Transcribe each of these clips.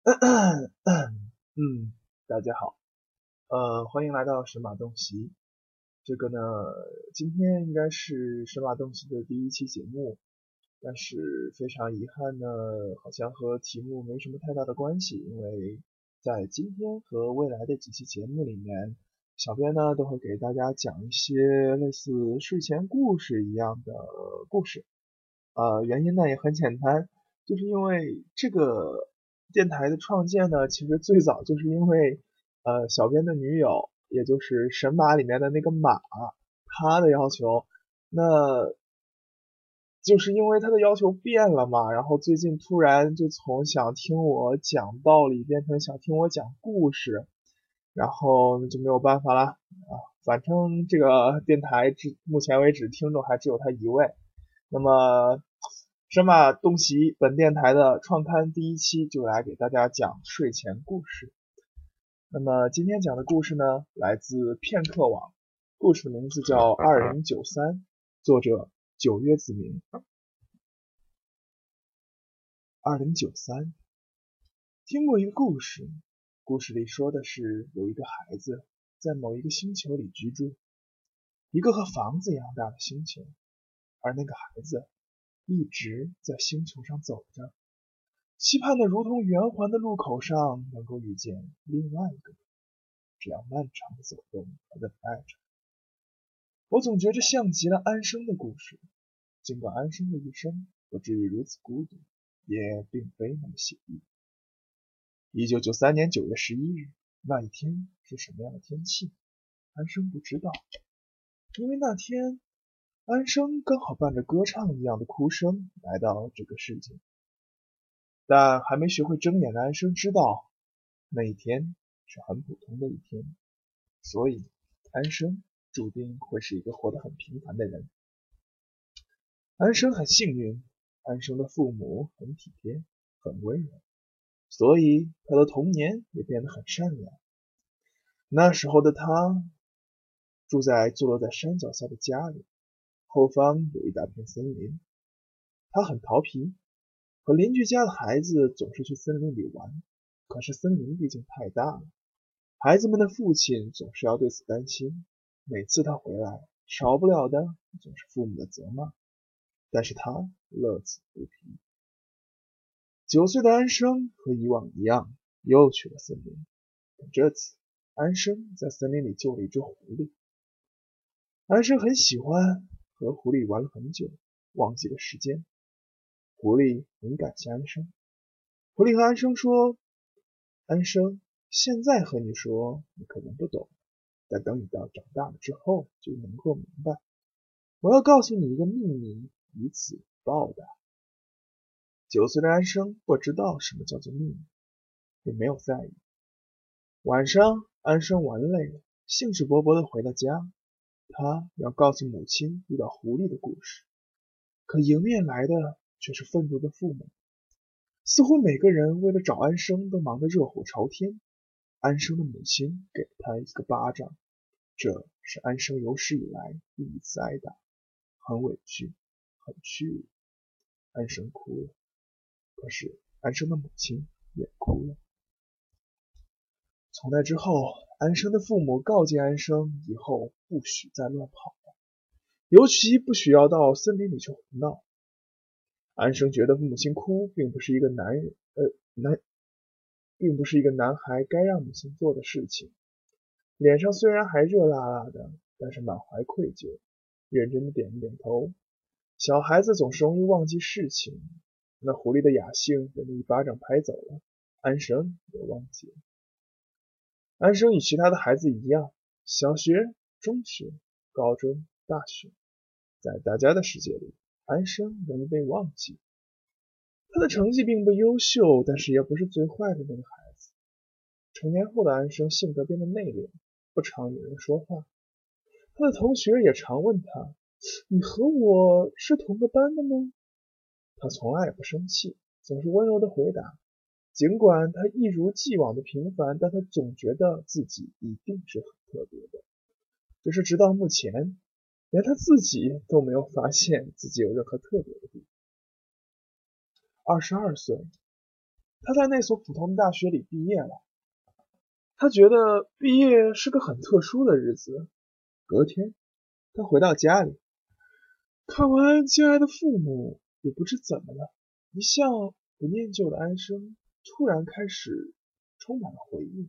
嗯，大家好，呃，欢迎来到神马东西。这个呢，今天应该是神马东西的第一期节目，但是非常遗憾呢，好像和题目没什么太大的关系，因为在今天和未来的几期节目里面，小编呢都会给大家讲一些类似睡前故事一样的故事。呃，原因呢也很简单，就是因为这个。电台的创建呢，其实最早就是因为，呃，小编的女友，也就是神马里面的那个马，他的要求，那，就是因为他的要求变了嘛，然后最近突然就从想听我讲道理变成想听我讲故事，然后就没有办法了啊，反正这个电台至目前为止听众还只有他一位，那么。神马东西本电台的创刊第一期就来给大家讲睡前故事。那么今天讲的故事呢，来自片刻网，故事的名字叫《二零九三》，作者九月子明。二零九三，听过一个故事，故事里说的是有一个孩子在某一个星球里居住，一个和房子一样大的星球，而那个孩子。一直在星球上走着，期盼的如同圆环的路口上能够遇见另外一个人。这样漫长的走动和等待着，我总觉着像极了安生的故事。尽管安生的一生不至于如此孤独，也并非那么写意。一九九三年九月十一日那一天是什么样的天气？安生不知道，因为那天。安生刚好伴着歌唱一样的哭声来到这个世界，但还没学会睁眼的安生知道，那一天是很普通的一天，所以安生注定会是一个活得很平凡的人。安生很幸运，安生的父母很体贴，很温柔，所以他的童年也变得很善良。那时候的他住在坐落在山脚下的家里。后方有一大片森林，他很调皮，和邻居家的孩子总是去森林里玩。可是森林毕竟太大了，孩子们的父亲总是要对此担心。每次他回来，少不了的总是父母的责骂。但是他乐此不疲。九岁的安生和以往一样，又去了森林。这次，安生在森林里救了一只狐狸。安生很喜欢。和狐狸玩了很久，忘记了时间。狐狸很感谢安生。狐狸和安生说：“安生，现在和你说，你可能不懂，但等你到长大了之后，就能够明白。我要告诉你一个秘密，以此报答。”九岁的安生不知道什么叫做秘密，也没有在意。晚上，安生玩累了，兴致勃勃地回到家。他要告诉母亲遇到狐狸的故事，可迎面来的却是愤怒的父母。似乎每个人为了找安生都忙得热火朝天。安生的母亲给了他一个巴掌，这是安生有史以来第一次挨打，很委屈，很屈辱。安生哭了，可是安生的母亲也哭了。从那之后。安生的父母告诫安生，以后不许再乱跑了，尤其不许要到森林里去胡闹。安生觉得母亲哭并不是一个男人，呃，男，并不是一个男孩该让母亲做的事情。脸上虽然还热辣辣的，但是满怀愧疚，认真的点了点头。小孩子总是容易忘记事情，那狐狸的雅兴被他一巴掌拍走了，安生也忘记了。安生与其他的孩子一样，小学、中学、高中、大学，在大家的世界里，安生容易被忘记。他的成绩并不优秀，但是也不是最坏的那个孩子。成年后的安生性格变得内敛，不常与人说话。他的同学也常问他：“你和我是同个班的吗？”他从来也不生气，总是温柔的回答。尽管他一如既往的平凡，但他总觉得自己一定是很特别的。只是直到目前，连他自己都没有发现自己有任何特别的地方。二十二岁，他在那所普通的大学里毕业了。他觉得毕业是个很特殊的日子。隔天，他回到家里，看完亲爱的父母，也不知怎么了，一向不念旧的安生突然开始充满了回忆。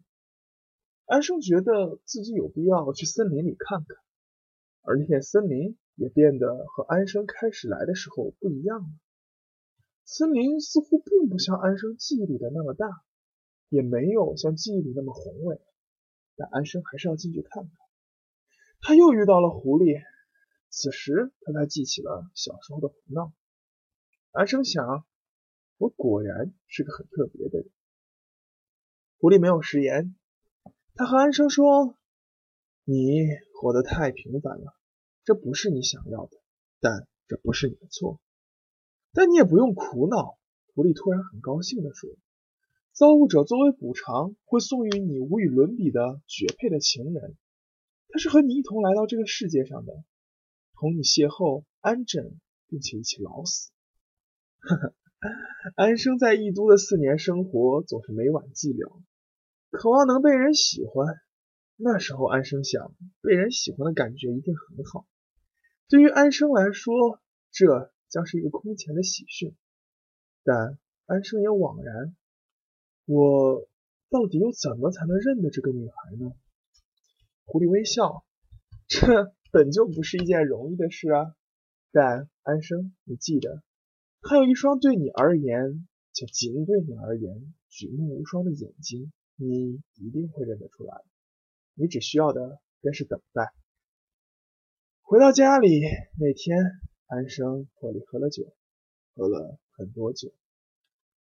安生觉得自己有必要去森林里看看，而那片森林也变得和安生开始来的时候不一样了。森林似乎并不像安生记忆里的那么大，也没有像记忆里那么宏伟，但安生还是要进去看看。他又遇到了狐狸，此时他才记起了小时候的胡闹。安生想，我果然是个很特别的人。狐狸没有食言，他和安生说：“你活得太平凡了，这不是你想要的，但这不是你的错。但你也不用苦恼。”狐狸突然很高兴地说：“造物者作为补偿，会送予你无与伦比的绝配的情人。”他是和你一同来到这个世界上的，同你邂逅、安枕，并且一起老死。呵呵，安生在异都的四年生活总是每晚寂寥，渴望能被人喜欢。那时候，安生想，被人喜欢的感觉一定很好。对于安生来说，这将是一个空前的喜讯。但安生也惘然，我到底又怎么才能认得这个女孩呢？狐狸微笑，这本就不是一件容易的事啊。但安生，你记得，还有一双对你而言，且仅对你而言，举目无双的眼睛，你一定会认得出来。你只需要的便是等待。回到家里那天，安生破例喝了酒，喝了很多酒。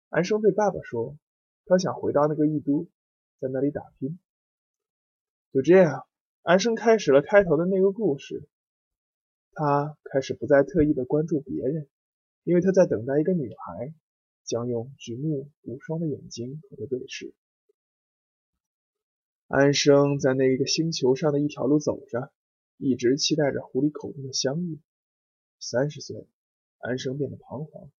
安生对爸爸说，他想回到那个异都，在那里打拼。就这样。安生开始了开头的那个故事。他开始不再特意的关注别人，因为他在等待一个女孩将用举目无双的眼睛和他对视。安生在那一个星球上的一条路走着，一直期待着狐狸口中的相遇。三十岁，安生变得彷徨。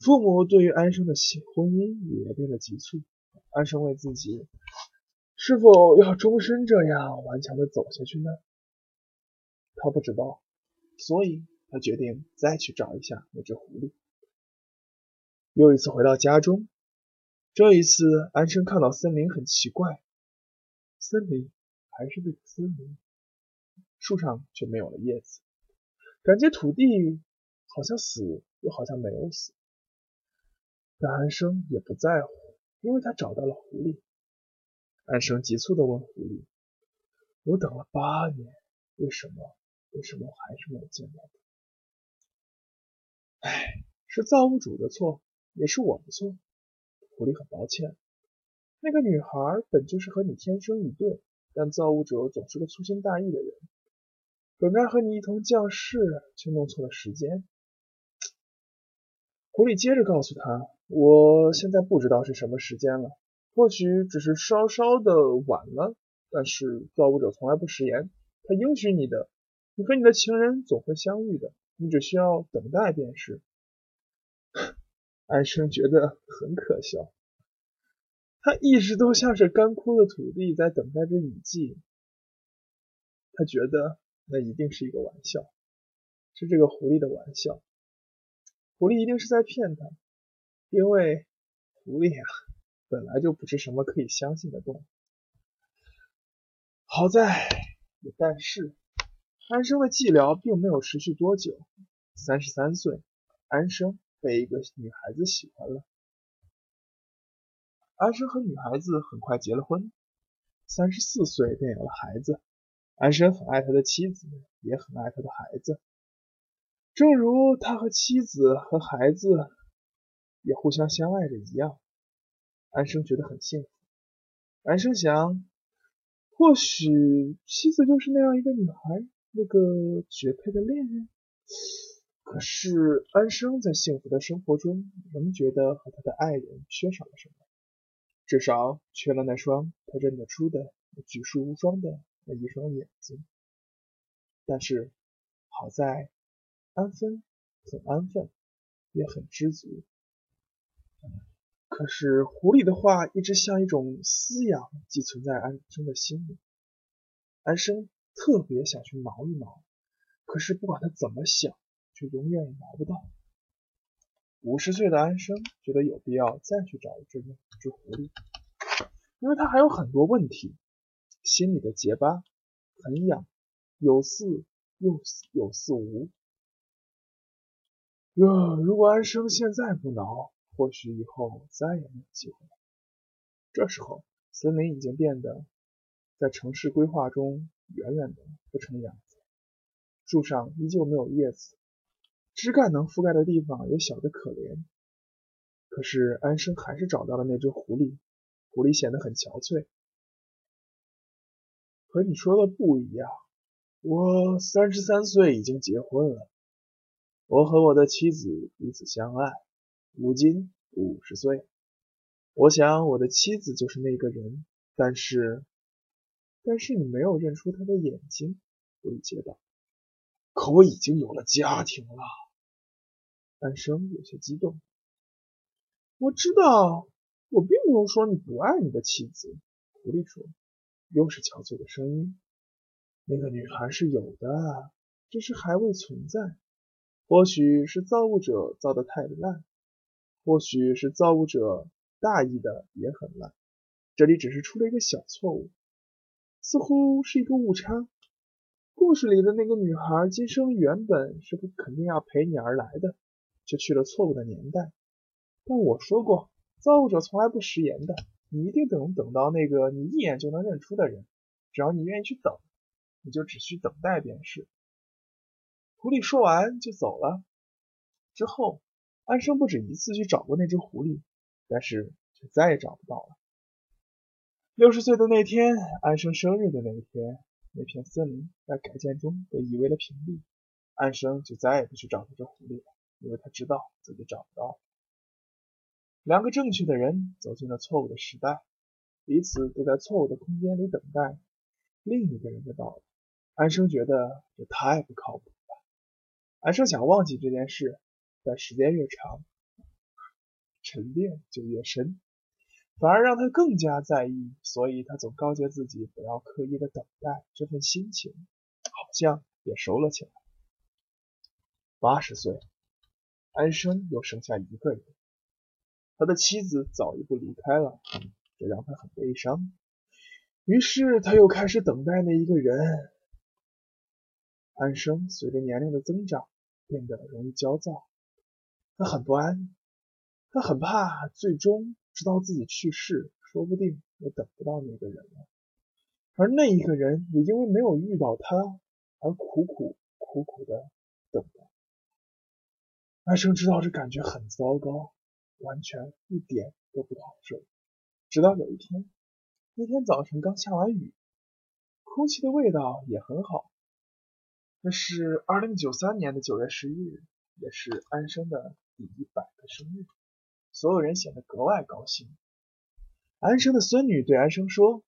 父母对于安生的婚姻也变得急促。安生问自己。是否要终身这样顽强的走下去呢？他不知道，所以他决定再去找一下那只狐狸。又一次回到家中，这一次安生看到森林很奇怪，森林还是那个森林，树上却没有了叶子，感觉土地好像死，又好像没有死。但安生也不在乎，因为他找到了狐狸。安生急促地问狐狸：“我等了八年，为什么？为什么还是没有见到他？”哎，是造物主的错，也是我的错。狐狸很抱歉。那个女孩本就是和你天生一对，但造物者总是个粗心大意的人，本该和你一同降世，却弄错了时间。狐狸接着告诉他：“我现在不知道是什么时间了。”或许只是稍稍的晚了，但是造物者从来不食言，他应许你的，你和你的情人总会相遇的，你只需要等待便是。安生觉得很可笑，他一直都像是干枯的土地，在等待着雨季。他觉得那一定是一个玩笑，是这个狐狸的玩笑。狐狸一定是在骗他，因为狐狸啊。本来就不是什么可以相信的动物。好在，但是，安生的寂寥并没有持续多久。三十三岁，安生被一个女孩子喜欢了。安生和女孩子很快结了婚，三十四岁便有了孩子。安生很爱他的妻子，也很爱他的孩子，正如他和妻子和孩子也互相相爱着一样。安生觉得很幸福。安生想，或许妻子就是那样一个女孩，那个绝配的恋人。可是安生在幸福的生活中，仍觉得和他的爱人缺少了什么，至少缺了那双他认得出的、举世无双的那一双眼睛。但是好在安分，很安分，也很知足。可是狐狸的话一直像一种撕痒，寄存在安生的心里。安生特别想去挠一挠，可是不管他怎么想，却永远也挠不到。五十岁的安生觉得有必要再去找这只狐狸，因为他还有很多问题，心里的结疤很痒，有似又有似无。哟，如果安生现在不挠，或许以后再也没有机会了。这时候，森林已经变得在城市规划中远远的不成样子，树上依旧没有叶子，枝干能覆盖的地方也小得可怜。可是安生还是找到了那只狐狸，狐狸显得很憔悴。和你说的不一样，我三十三岁已经结婚了，我和我的妻子彼此相爱。如今五十岁，我想我的妻子就是那个人，但是，但是你没有认出他的眼睛，狐狸接道。可我已经有了家庭了，安生有些激动。我知道，我并没有说你不爱你的妻子，狐狸说，又是憔悴的声音。那个女孩是有的，只是还未存在，或许是造物者造的太烂。或许是造物者大意的也很烂，这里只是出了一个小错误，似乎是一个误差。故事里的那个女孩今生原本是肯定要陪你而来的，却去了错误的年代。但我说过，造物者从来不食言的，你一定能等到那个你一眼就能认出的人，只要你愿意去等，你就只需等待便是。狐狸说完就走了，之后。安生不止一次去找过那只狐狸，但是却再也找不到了。六十岁的那天，安生生日的那一天，那片森林在改建中被夷为了平地。安生就再也不去找那只狐狸了，因为他知道自己找不到。两个正确的人走进了错误的时代，彼此都在错误的空间里等待另一个人的到来。安生觉得这太不靠谱了。安生想忘记这件事。但时间越长，沉淀就越深，反而让他更加在意。所以他总告诫自己不要刻意的等待，这份心情好像也收了起来。八十岁，安生又剩下一个人，他的妻子早一步离开了，这让他很悲伤。于是他又开始等待那一个人。安生随着年龄的增长，变得容易焦躁。他很不安，他很怕最终直到自己去世，说不定也等不到那个人了。而那一个人也因为没有遇到他而苦苦苦苦的等待。安生知道这感觉很糟糕，完全一点都不好受。直到有一天，那天早晨刚下完雨，空气的味道也很好。那是二零九三年的九月十一日，也是安生的。第一百个生日，所有人显得格外高兴。安生的孙女对安生说：“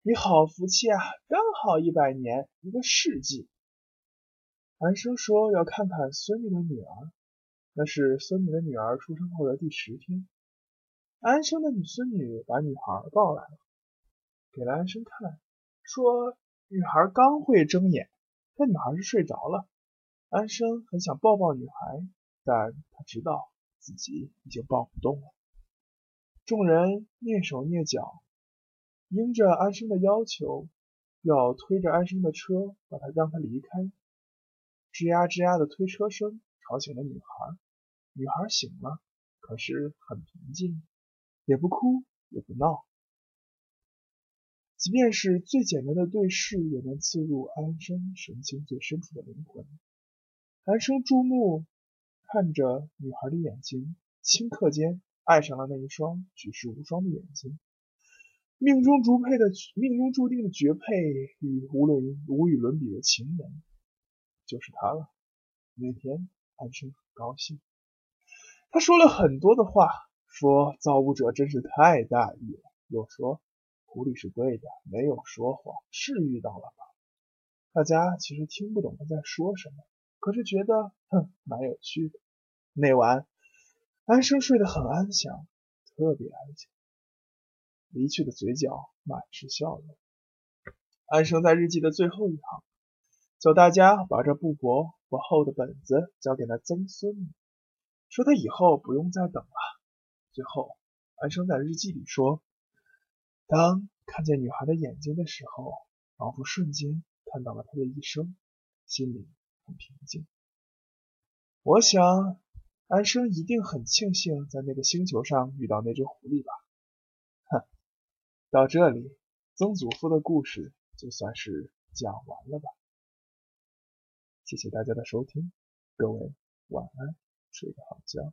你好福气啊，刚好一百年，一个世纪。”安生说要看看孙女的女儿，那是孙女的女儿出生后的第十天。安生的女孙女把女孩抱来了，给了安生看，说女孩刚会睁眼，但女孩是睡着了。安生很想抱抱女孩。但他知道自己已经抱不动了。众人蹑手蹑脚，应着安生的要求，要推着安生的车，把他让他离开。吱呀吱呀的推车声吵醒了女孩。女孩醒了，可是很平静，也不哭也不闹。即便是最简单的对视，也能刺入安生神情最深处的灵魂。安生注目。看着女孩的眼睛，顷刻间爱上了那一双举世无双的眼睛。命中注配的命中注定的绝配与无伦无与伦比的情人，就是他了。那天安生很高兴，他说了很多的话，说造物者真是太大意了，又说狐狸是对的，没有说谎，是遇到了吧？大家其实听不懂他在说什么，可是觉得哼蛮有趣的。那晚，安生睡得很安详，特别安静。离去的嘴角满是笑容。安生在日记的最后一行，叫大家把这不薄不厚的本子交给那曾孙女，说他以后不用再等了。最后，安生在日记里说：“当看见女孩的眼睛的时候，仿佛瞬间看到了她的一生，心里很平静。”我想，安生一定很庆幸在那个星球上遇到那只狐狸吧。哼，到这里，曾祖父的故事。就算是讲完了吧。谢谢大家的收听，各位晚安，睡个好觉。